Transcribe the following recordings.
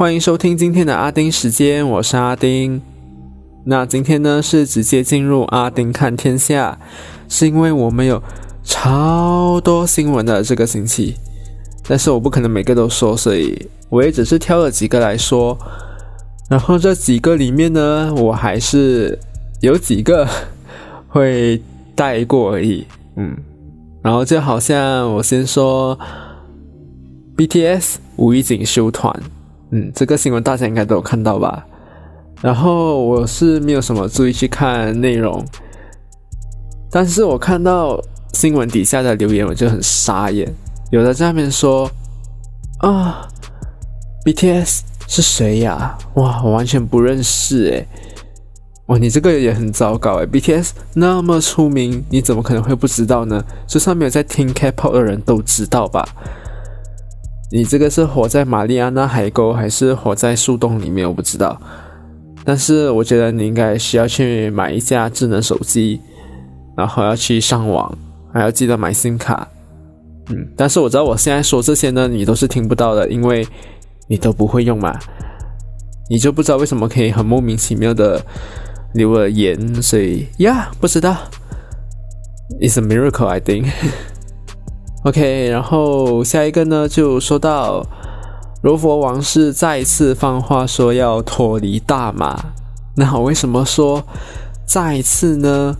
欢迎收听今天的阿丁时间，我是阿丁。那今天呢是直接进入阿丁看天下，是因为我们有超多新闻的这个星期，但是我不可能每个都说，所以我也只是挑了几个来说。然后这几个里面呢，我还是有几个会带过而已，嗯。然后就好像我先说 BTS 无意景修团，嗯，这个新闻大家应该都有看到吧？然后我是没有什么注意去看内容，但是我看到新闻底下的留言，我就很傻眼。有的在那边说啊，BTS 是谁呀？哇，我完全不认识诶。哇，你这个也很糟糕诶 b t s 那么出名，你怎么可能会不知道呢？就算没有在听 K-pop 的人都知道吧？你这个是活在玛丽安娜海沟，还是活在树洞里面？我不知道。但是我觉得你应该需要去买一架智能手机，然后要去上网，还要记得买 SIM 卡。嗯，但是我知道我现在说这些呢，你都是听不到的，因为你都不会用嘛，你就不知道为什么可以很莫名其妙的。留了言，所以呀，不知道，It's a miracle, I think. OK，然后下一个呢，就说到罗佛王室再次放话说要脱离大马。那我为什么说再次呢？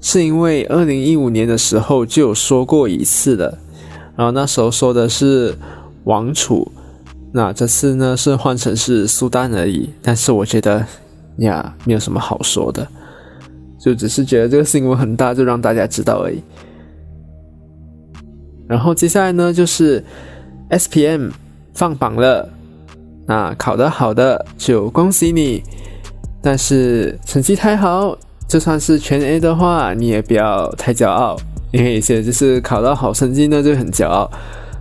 是因为二零一五年的时候就有说过一次了，然后那时候说的是王储，那这次呢是换成是苏丹而已。但是我觉得。呀，没有什么好说的，就只是觉得这个新闻很大，就让大家知道而已。然后接下来呢，就是 S P M 放榜了，那考得好的就恭喜你，但是成绩太好，就算是全 A 的话，你也不要太骄傲，因为有些就是考到好成绩呢就很骄傲，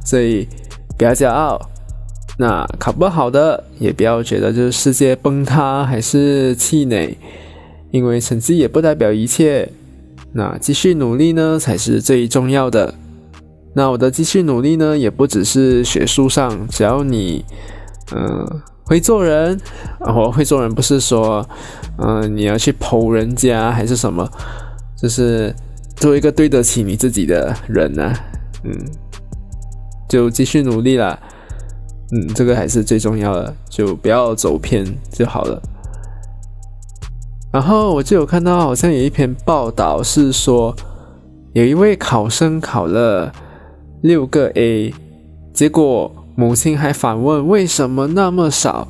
所以不要骄傲。那考不好的也不要觉得就是世界崩塌还是气馁，因为成绩也不代表一切。那继续努力呢才是最重要的。那我的继续努力呢，也不只是学术上，只要你嗯会做人，我会做人不是说嗯你要去剖人家还是什么，就是做一个对得起你自己的人呢，嗯，就继续努力了。嗯，这个还是最重要的，就不要走偏就好了。然后我就有看到，好像有一篇报道是说，有一位考生考了六个 A，结果母亲还反问为什么那么少。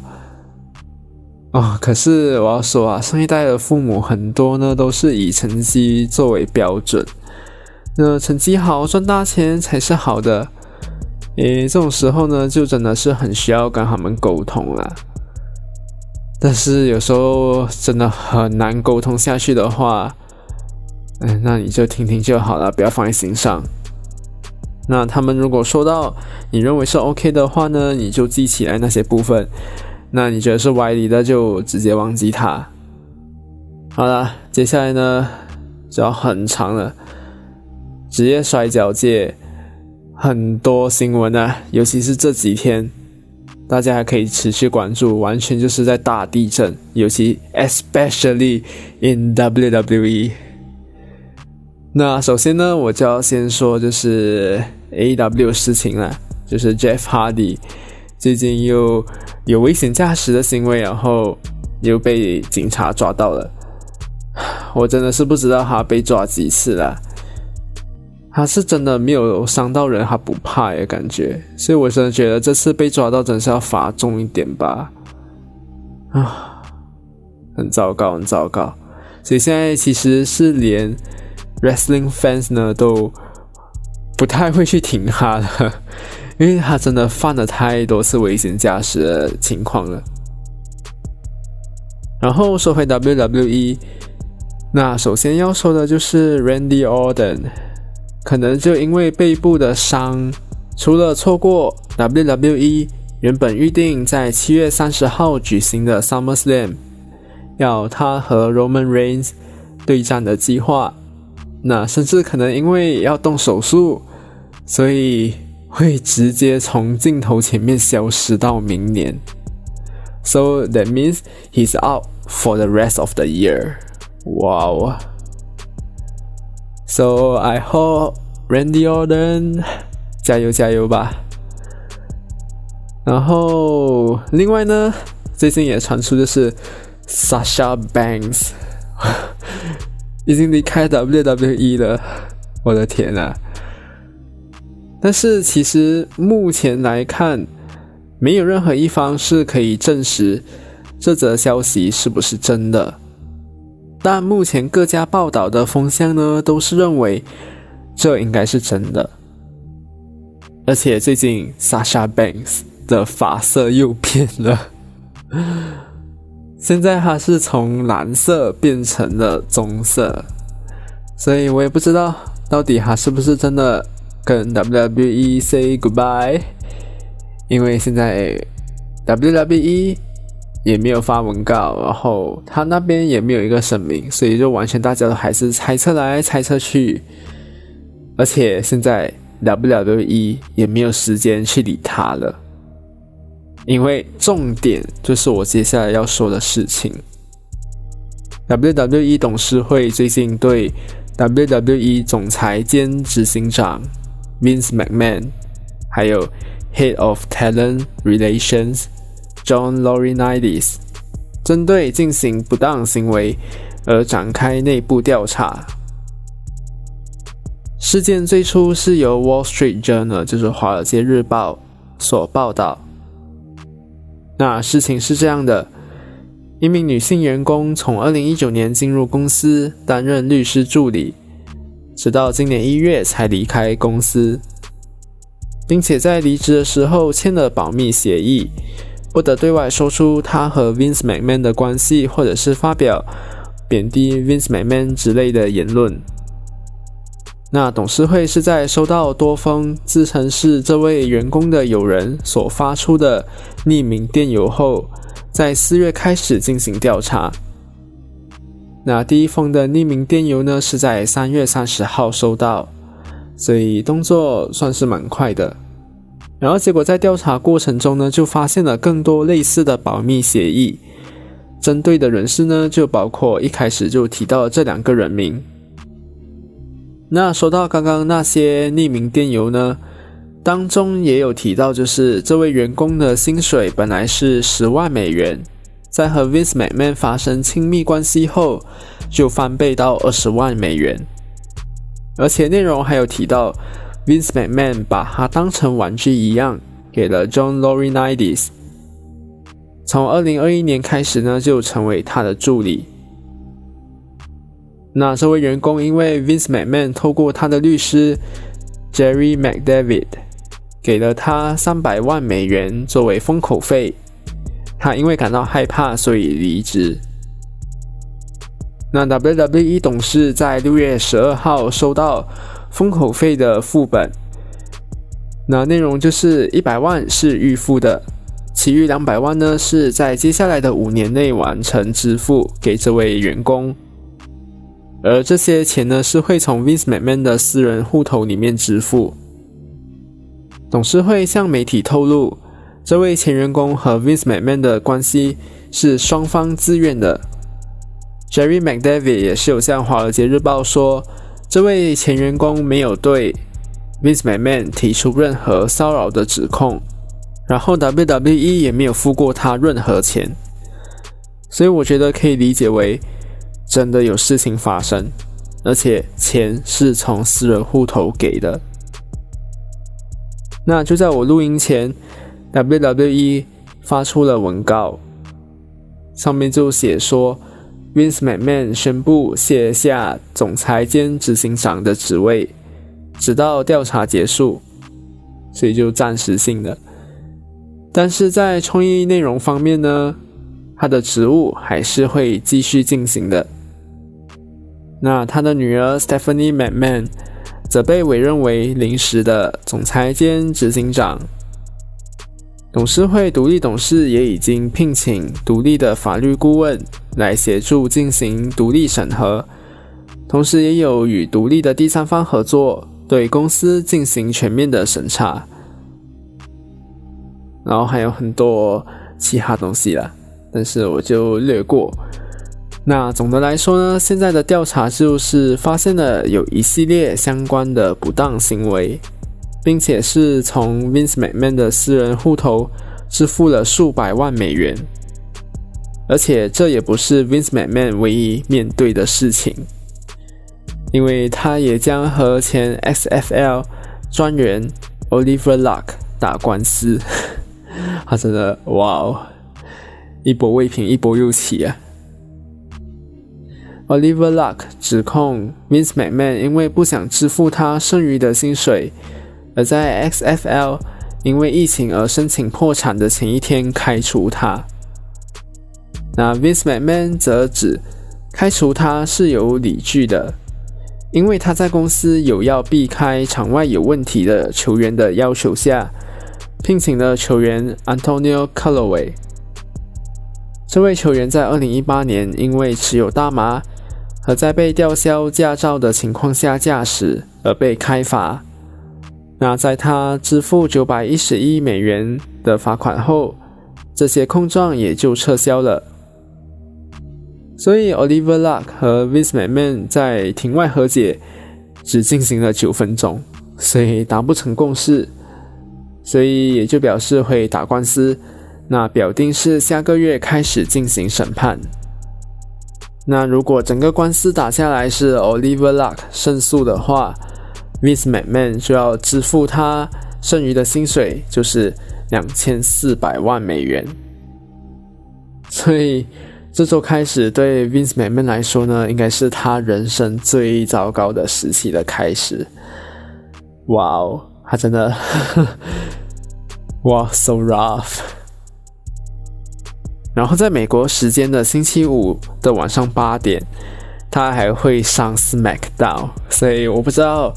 哦，可是我要说啊，上一代的父母很多呢，都是以成绩作为标准，那成绩好赚大钱才是好的。诶，这种时候呢，就真的是很需要跟他们沟通了。但是有时候真的很难沟通下去的话，嗯，那你就听听就好了，不要放在心上。那他们如果说到你认为是 OK 的话呢，你就记起来那些部分。那你觉得是歪理的，就直接忘记它。好了，接下来呢就要很长了，职业摔跤界。很多新闻啊，尤其是这几天，大家还可以持续关注，完全就是在大地震，尤其 especially in WWE。那首先呢，我就要先说就是 AW 事情了，就是 Jeff Hardy 最近又有危险驾驶的行为，然后又被警察抓到了。我真的是不知道他被抓几次了。他是真的没有伤到人，他不怕耶，感觉，所以我真的觉得这次被抓到，真是要罚重一点吧，啊，很糟糕，很糟糕，所以现在其实是连 wrestling fans 呢都不太会去挺他的，因为他真的犯了太多次危险驾驶的情况了。然后说回 WWE，那首先要说的就是 Randy Orton。可能就因为背部的伤，除了错过 WWE 原本预定在七月三十号举行的 SummerSlam，要他和 Roman Reigns 对战的计划，那甚至可能因为要动手术，所以会直接从镜头前面消失到明年。So that means he's out for the rest of the year. Wow. So I hope Randy Orton 加油加油吧。然后另外呢，最近也传出就是 Sasha Banks 已经离开 WWE 了。我的天啊！但是其实目前来看，没有任何一方是可以证实这则消息是不是真的。但目前各家报道的风向呢，都是认为这应该是真的。而且最近 Sasha Banks 的发色又变了，现在它是从蓝色变成了棕色，所以我也不知道到底它是不是真的。跟 WWE say goodbye，因为现在 WWE 也没有发文告，然后他那边也没有一个声明，所以就完全大家都还是猜测来猜测去，而且现在 WWE 也没有时间去理他了，因为重点就是我接下来要说的事情，WWE 董事会最近对 WWE 总裁兼执行长。Vince McMahon，还有 Head of Talent Relations John Laurinaitis，针对进行不当行为而展开内部调查。事件最初是由 Wall Street Journal，就是华尔街日报所报道。那事情是这样的：一名女性员工从2019年进入公司担任律师助理。直到今年一月才离开公司，并且在离职的时候签了保密协议，不得对外说出他和 Vince McMahon 的关系，或者是发表贬低 Vince McMahon 之类的言论。那董事会是在收到多封自称是这位员工的友人所发出的匿名电邮后，在四月开始进行调查。那第一封的匿名电邮呢，是在三月三十号收到，所以动作算是蛮快的。然后结果在调查过程中呢，就发现了更多类似的保密协议，针对的人士呢，就包括一开始就提到这两个人名。那说到刚刚那些匿名电邮呢，当中也有提到，就是这位员工的薪水本来是十万美元。在和 Vince McMahon 发生亲密关系后，就翻倍到二十万美元。而且内容还有提到，Vince McMahon 把他当成玩具一样，给了 John Laurinaitis。从二零二一年开始呢，就成为他的助理。那这位员工因为 Vince McMahon 透过他的律师 Jerry McDavid 给了他三百万美元作为封口费。他因为感到害怕，所以离职。那 WWE 董事在六月十二号收到封口费的副本，那内容就是一百万是预付的，其余两百万呢是在接下来的五年内完成支付给这位员工，而这些钱呢是会从 Vince McMahon 的私人户头里面支付。董事会向媒体透露。这位前员工和 Vince McMahon 的关系是双方自愿的。Jerry McDavid 也是有向《华尔街日报》说，这位前员工没有对 Vince McMahon 提出任何骚扰的指控，然后 WWE 也没有付过他任何钱，所以我觉得可以理解为真的有事情发生，而且钱是从私人户头给的。那就在我录音前。WWE 发出了文告，上面就写说，Vince McMahon 宣布卸下总裁兼执行长的职位，直到调查结束，所以就暂时性的。但是在创意内容方面呢，他的职务还是会继续进行的。那他的女儿 Stephanie McMahon 则被委任为临时的总裁兼执行长。董事会独立董事也已经聘请独立的法律顾问来协助进行独立审核，同时也有与独立的第三方合作，对公司进行全面的审查。然后还有很多其他东西了，但是我就略过。那总的来说呢，现在的调查就是发现了有一系列相关的不当行为，并且是从 Vince McMahon 的私人户头支付了数百万美元。而且这也不是 Vince McMahon 唯一面对的事情，因为他也将和前 XFL 专员 Oliver Luck 打官司。他真的哇哦，一波未平一波又起啊！Oliver Luck 指控 Vince McMahon 因为不想支付他剩余的薪水，而在 XFL 因为疫情而申请破产的前一天开除他。那 Vince McMahon 则指开除他是有理据的，因为他在公司有要避开场外有问题的球员的要求下，聘请了球员 Antonio Callaway。这位球员在2018年因为持有大麻和在被吊销驾照的情况下驾驶而被开罚。那在他支付911美元的罚款后，这些控状也就撤销了。所以，Oliver Luck 和 Vince McMahon 在庭外和解只进行了九分钟，所以达不成共识，所以也就表示会打官司。那表定是下个月开始进行审判。那如果整个官司打下来是 Oliver Luck 胜诉的话，Vince McMahon 就要支付他剩余的薪水，就是两千四百万美元。所以。这周开始，对 Vince McMahon 来说呢，应该是他人生最糟糕的时期的开始。哇哦，他真的，哇，so rough。然后在美国时间的星期五的晚上八点，他还会上 SmackDown，所以我不知道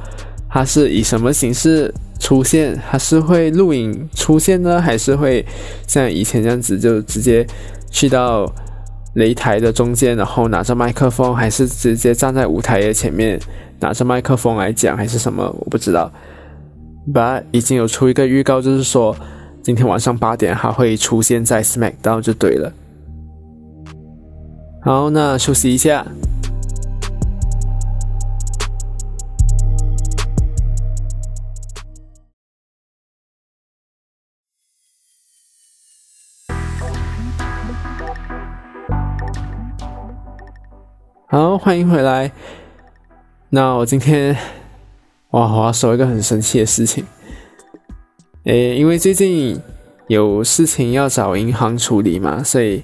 他是以什么形式出现，他是会录影出现呢，还是会像以前这样子就直接去到。擂台的中间，然后拿着麦克风，还是直接站在舞台的前面拿着麦克风来讲，还是什么？我不知道。But 已经有出一个预告，就是说今天晚上八点还会出现在 SmackDown 就对了。好，那休息一下。好，欢迎回来。那我今天，哇，我要说一个很神奇的事情。诶，因为最近有事情要找银行处理嘛，所以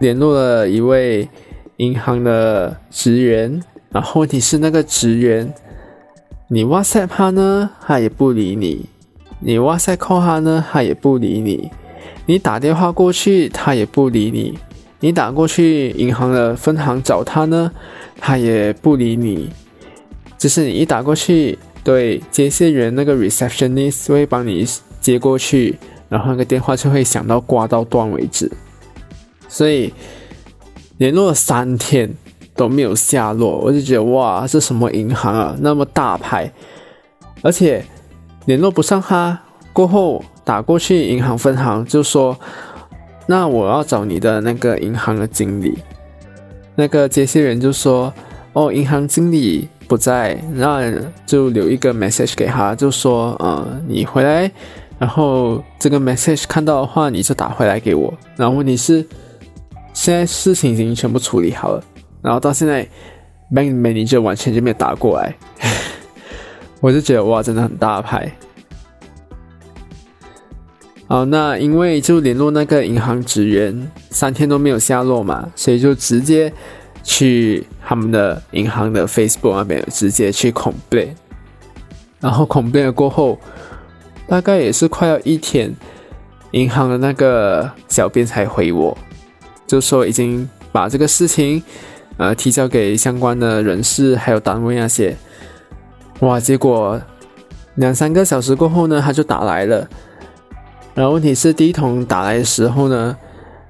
联络了一位银行的职员。然后问题是那个职员，你 WhatsApp 他呢，他也不理你；你 WhatsApp call 他呢，他也不理你；你打电话过去，他也不理你。你打过去银行的分行找他呢，他也不理你。就是你一打过去，对接线员那个 receptionist 会帮你接过去，然后那个电话就会响到挂到断为止。所以联络了三天都没有下落，我就觉得哇，这什么银行啊，那么大牌，而且联络不上他过后打过去银行分行就说。那我要找你的那个银行的经理，那个接线员就说：“哦，银行经理不在，那就留一个 message 给他，就说，呃，你回来，然后这个 message 看到的话，你就打回来给我。然后问题是，现在事情已经全部处理好了，然后到现在 bank manager 完全就没有打过来，我就觉得哇，真的很大牌。”好，那因为就联络那个银行职员，三天都没有下落嘛，所以就直接去他们的银行的 Facebook 那边直接去 complain，然后 complain 了过后，大概也是快要一天，银行的那个小编才回我，就说已经把这个事情呃提交给相关的人士还有单位那些，哇，结果两三个小时过后呢，他就打来了。然后问题是第一通打来的时候呢，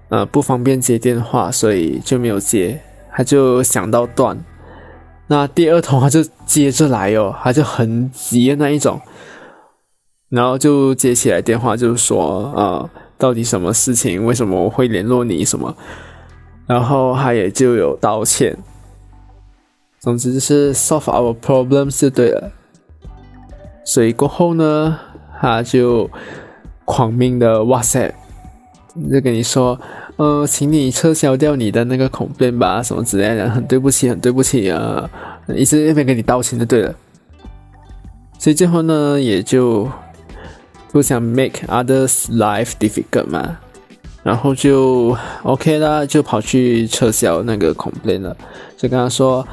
呃，不方便接电话，所以就没有接，他就想到断。那第二通他就接着来哦，他就很急的那一种，然后就接起来电话，就是说，呃，到底什么事情，为什么我会联络你什么，然后他也就有道歉。总之就是 solve our problems 就对了。所以过后呢，他就狂命的 WhatsApp 就跟你说，呃，请你撤销掉你的那个恐变吧，什么之类的，很对不起，很对不起啊，一直那边跟你道歉就对了。所以最后呢，也就不想 make others life difficult 嘛，然后就 OK 啦，就跑去撤销那个恐变了，就跟他说。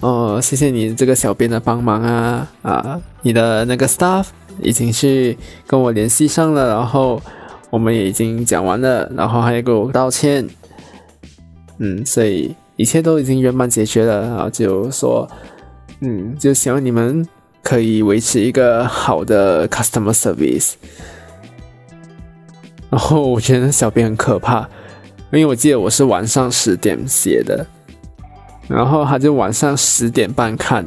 哦，谢谢你这个小编的帮忙啊啊！你的那个 staff 已经去跟我联系上了，然后我们也已经讲完了，然后还要给我道歉，嗯，所以一切都已经圆满解决了，然后就说，嗯，就希望你们可以维持一个好的 customer service。然后我觉得小编很可怕，因为我记得我是晚上十点写的。然后他就晚上十点半看，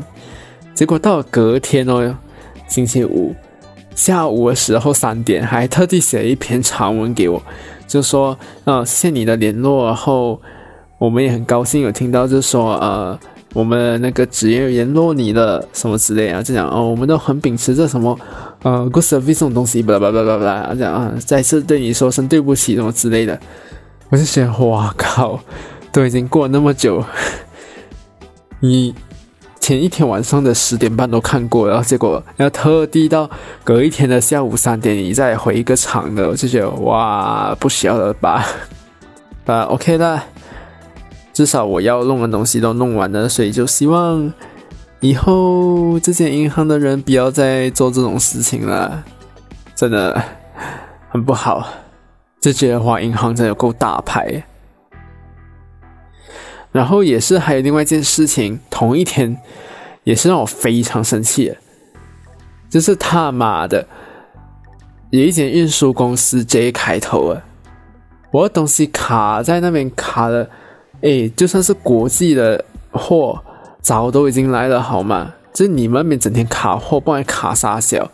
结果到隔天哦，星期五下午的时候三点，还特地写了一篇长文给我，就说呃谢你的联络，然后我们也很高兴有听到，就说呃我们那个职业联络你了什么之类啊，就讲哦我们都很秉持着什么呃 good service 这种东西，巴拉巴拉巴拉巴拉，讲啊再次对你说声对不起什么之类的，我就想哇靠，都已经过了那么久。你前一天晚上的十点半都看过，然后结果要特地到隔一天的下午三点，你再回一个场的，我就觉得哇，不需要了吧？啊，OK 啦，至少我要弄的东西都弄完了，所以就希望以后这间银行的人不要再做这种事情了，真的很不好。这觉得话，银行真的够大牌。然后也是还有另外一件事情，同一天也是让我非常生气，就是他妈的有一间运输公司 J 开头啊，我的东西卡在那边卡了，哎，就算是国际的货，早都已经来了好吗？就你们那边整天卡货，不然卡啥小？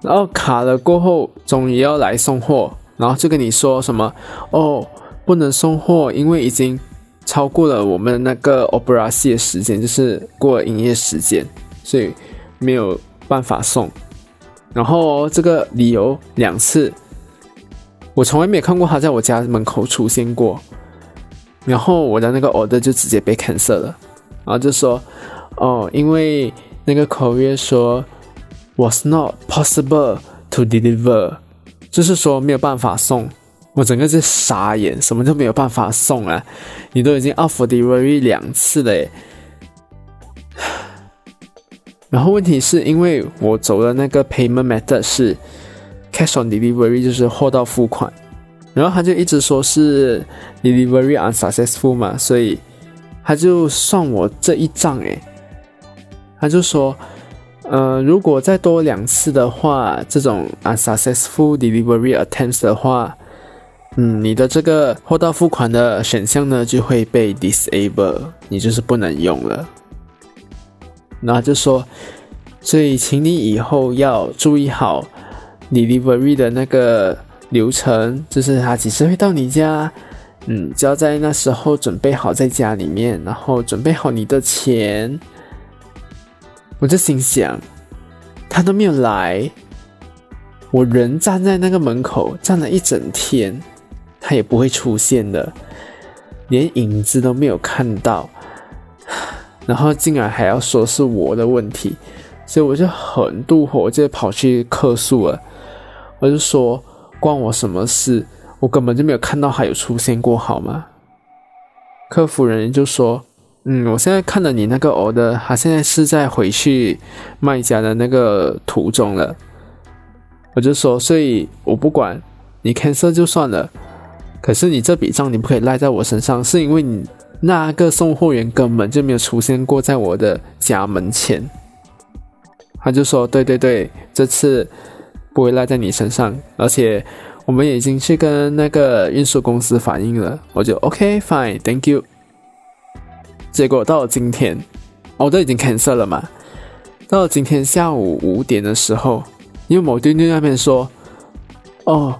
然后卡了过后，终于要来送货，然后就跟你说什么哦，不能送货，因为已经。超过了我们那个 Opera C 的时间，就是过了营业时间，所以没有办法送。然后这个理由两次，我从来没有看过他在我家门口出现过。然后我的那个 order 就直接被 cancel 了，然后就说哦，因为那个口约说 was not possible to deliver，就是说没有办法送。我整个是傻眼，什么都没有办法送啊！你都已经 off delivery 两次了，然后问题是因为我走的那个 payment method 是 cash on delivery，就是货到付款，然后他就一直说是 delivery unsuccessful 嘛，所以他就算我这一账诶，他就说，呃，如果再多两次的话，这种 unsuccessful delivery attempts 的话。嗯，你的这个货到付款的选项呢就会被 disable，你就是不能用了。那就说，所以请你以后要注意好 delivery 的那个流程，就是他几时会到你家，嗯，就要在那时候准备好在家里面，然后准备好你的钱。我就心想，他都没有来，我人站在那个门口站了一整天。他也不会出现的，连影子都没有看到，然后竟然还要说是我的问题，所以我就很怒火，就跑去客诉了。我就说关我什么事？我根本就没有看到他有出现过，好吗？客服人员就说：“嗯，我现在看了你那个 order，他现在是在回去卖家的那个途中了。”我就说：“所以我不管你 cancel 就算了。”可是你这笔账你不可以赖在我身上，是因为你那个送货员根本就没有出现过在我的家门前。他就说：“对对对，这次不会赖在你身上，而且我们已经去跟那个运输公司反映了。”我就 OK fine，Thank you。结果到了今天，我都已经 cancel 了嘛。到了今天下午五点的时候，因为某丁丁那边说：“哦。”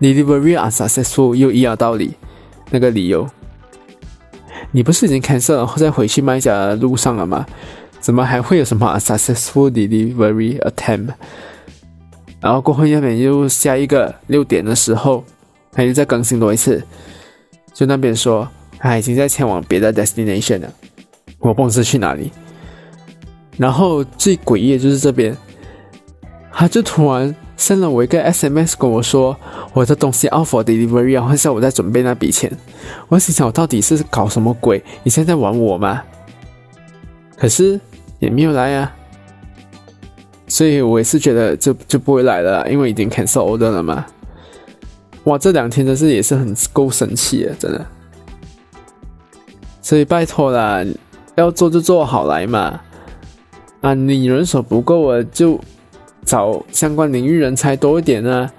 Delivery unsuccessful 又一样道理，那个理由，你不是已经 cancel 了，在回去卖家的路上了吗？怎么还会有什么 unsuccessful delivery attempt？然后过后那边又下一个六点的时候，他又再更新多一次，就那边说他已经在前往别的 destination 了，我不知去哪里。然后最诡异的就是这边，他就突然 send 了我一个 SMS 跟我说我的东西 out for delivery，然后叫我在准备那笔钱。我心想我到底是搞什么鬼？你现在玩我吗？可是也没有来啊。所以我也是觉得就就不会来了，因为已经 cancel order 了嘛。哇，这两天真是也是很够生气啊，真的。所以拜托啦，要做就做好来嘛。啊，你人手不够啊，就找相关领域人才多一点啊。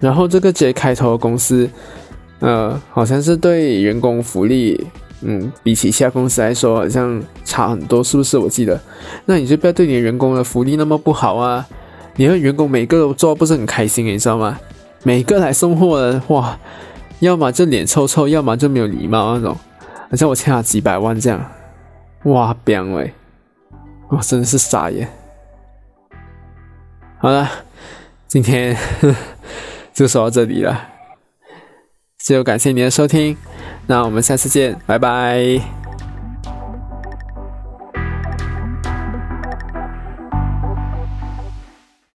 然后这个 J 开头的公司，呃，好像是对员工福利。嗯，比起其他公司来说，好像差很多，是不是？我记得，那你就不要对你的员工的福利那么不好啊！你的员工每个都做不是很开心，你知道吗？每个来送货的，哇，要么就脸臭臭，要么就没有礼貌那种，好像我欠他几百万这样，哇，彪喂，我真的是傻眼。好了，今天 就说到这里了，最后感谢您的收听。那我们下次见，拜拜。